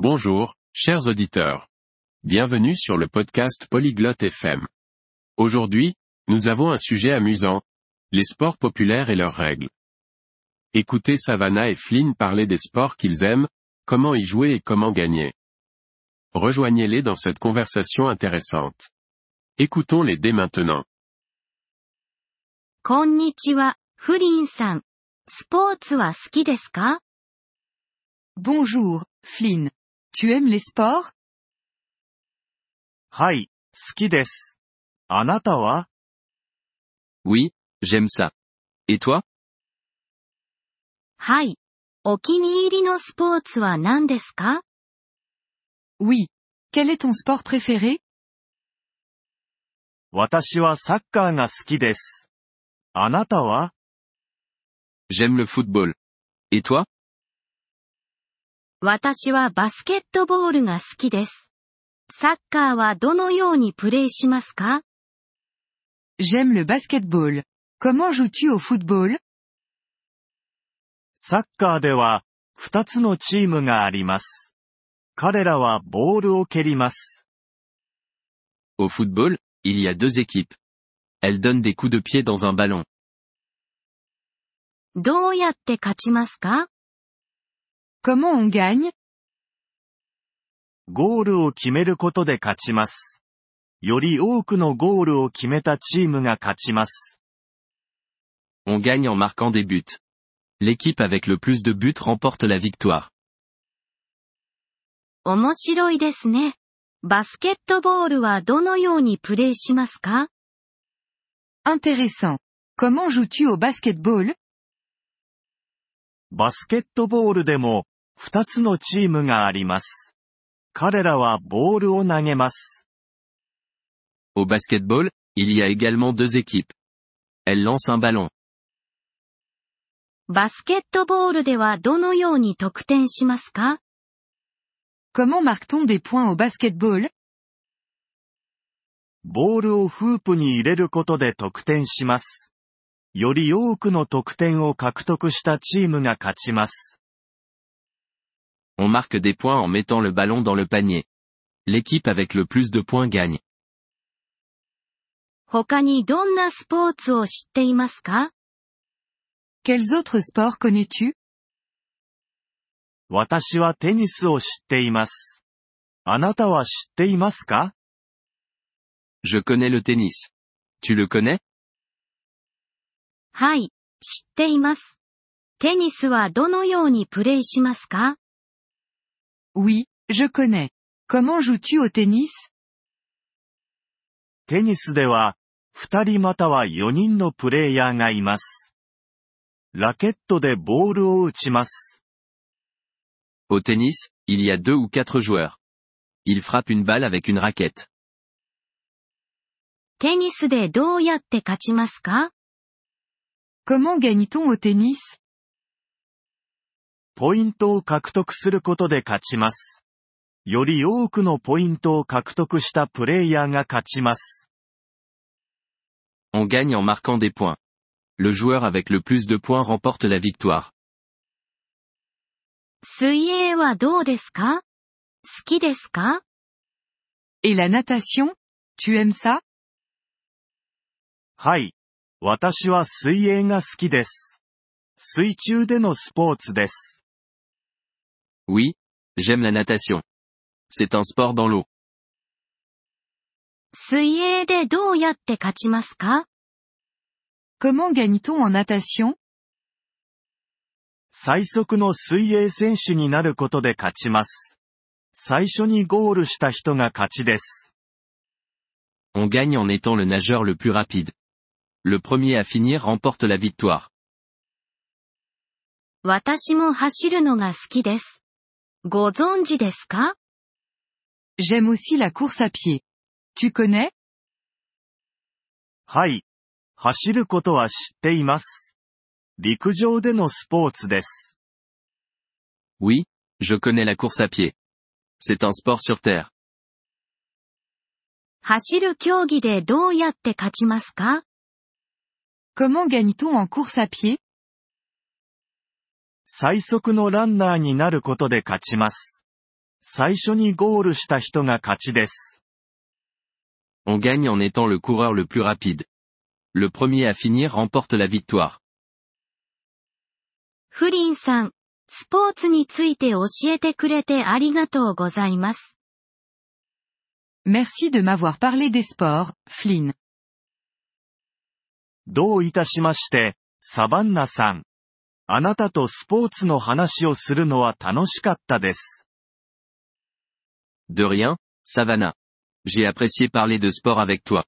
Bonjour, chers auditeurs. Bienvenue sur le podcast Polyglotte FM. Aujourd'hui, nous avons un sujet amusant. Les sports populaires et leurs règles. Écoutez Savannah et Flynn parler des sports qu'ils aiment, comment y jouer et comment gagner. Rejoignez-les dans cette conversation intéressante. Écoutons-les dès maintenant. こんにちは、フリンさん。スポーツは好きですか Bonjour, Flynn. Tu aimes les sports はい、好きです。あなたは Oui, j'aime ça. Et toi はい。お気に入りのスポーツは何ですか Oui. Quel est ton sport préféré 私はサッカーが好きです。あなたは J'aime le football. Et toi 私はバスケットボールが好きです。サッカーはどのようにプレイしますか J'aime le basketball. Comment joues-tu au football サッカーでは、二つのチームがあります。彼らはボールを蹴ります。Au football, il y a deux équipes. Elles donnent des coups de pied dans un ballon. どうやって勝ちますか Comment on gagne ゴールを決めることで勝ちます。より多くのゴールを決めたチームが勝ちます。 On gagne en marquant des buts. L'équipe avec le plus de buts remporte la victoire. 面白いですね。バスケットボールはどのようにプレイしますか Intéressant. Comment joues-tu au basketball バスケットボールでも、 二つのチームがあります。彼らはボールを投げます。Au basketball, il y a également deux équipes. Elles lancent un ballon. バスケットボールではどのように得点しますか Comment marque-t-on des points au basketball ボールをフープに入れることで得点します。より多くの得点を獲得したチームが勝ちます。On marque des points en mettant le ballon dans le panier. L'équipe avec le plus de points gagne. 他にどんなスポーツを知っていますか Quels autres sports connais-tu 私はテニスを知っています。あなたは知っていますか Je connais le tennis. Tu le connais はい、知っています。テニスはどのようにプレイしますか Oui, je connais. Comment joues-tu au tennis テニスでは、二人または四人のプレイヤーがいます。ラケットでボールを打ちます。 Au tennis, il y a deux ou quatre joueurs. Ils frappent une balle avec une raquette. テニスでどうやって勝ちますか Comment gagne-t-on au tennis ポイントを獲得することで勝ちます。より多くのポイントを獲得したプレイヤーが勝ちます。On gagne en marquant des points. Le joueur avec le plus de points remporte la victoire. 水泳はどうですか好きですか Et la natation Tu aimes ça はい。私は水泳が好きです。水中でのスポーツです。Oui, j'aime la natation. C'est un sport dans l'eau. 水泳でどうやって勝ちますか Comment gagne-t-on en natation 最速の水泳選手になることで勝ちます。最初にゴールした人が勝ちです。 On gagne en étant le nageur le plus rapide. Le premier à finir remporte la victoire. 私も走るのが好きです。 ご存知ですか J'aime aussi la course à pied. Tu connais はい。走ることは知っています。陸上でのスポーツです。 Oui, je connais la course à pied. C'est un sport sur terre. 走る競技でどうやって勝ちますか Comment gagne-t-on en course à pied 最速のランナーになることで勝ちます。最初にゴールした人が勝ちです。On gagne en étant le coureur le plus rapide. Le premier à finir remporte la victoire. フリンさん、スポーツについて教えてくれてありがとうございます。Merci de m'avoir parlé des sports, Flynn. どういたしまして、サバンナさん。あなたとスポーツの話をするのは楽しかったです。De rien, Savannah. J'ai apprécié parler de sport avec toi.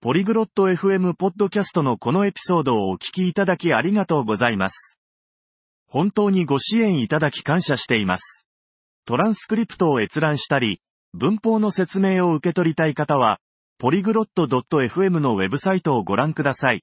ポリグロット FM ポッドキャストのこのエピソードをお聞きいただきありがとうございます。本当にご支援いただき感謝しています。トランスクリプトを閲覧したり、文法の説明を受け取りたい方は、ポリグロット .fm のウェブサイトをご覧ください。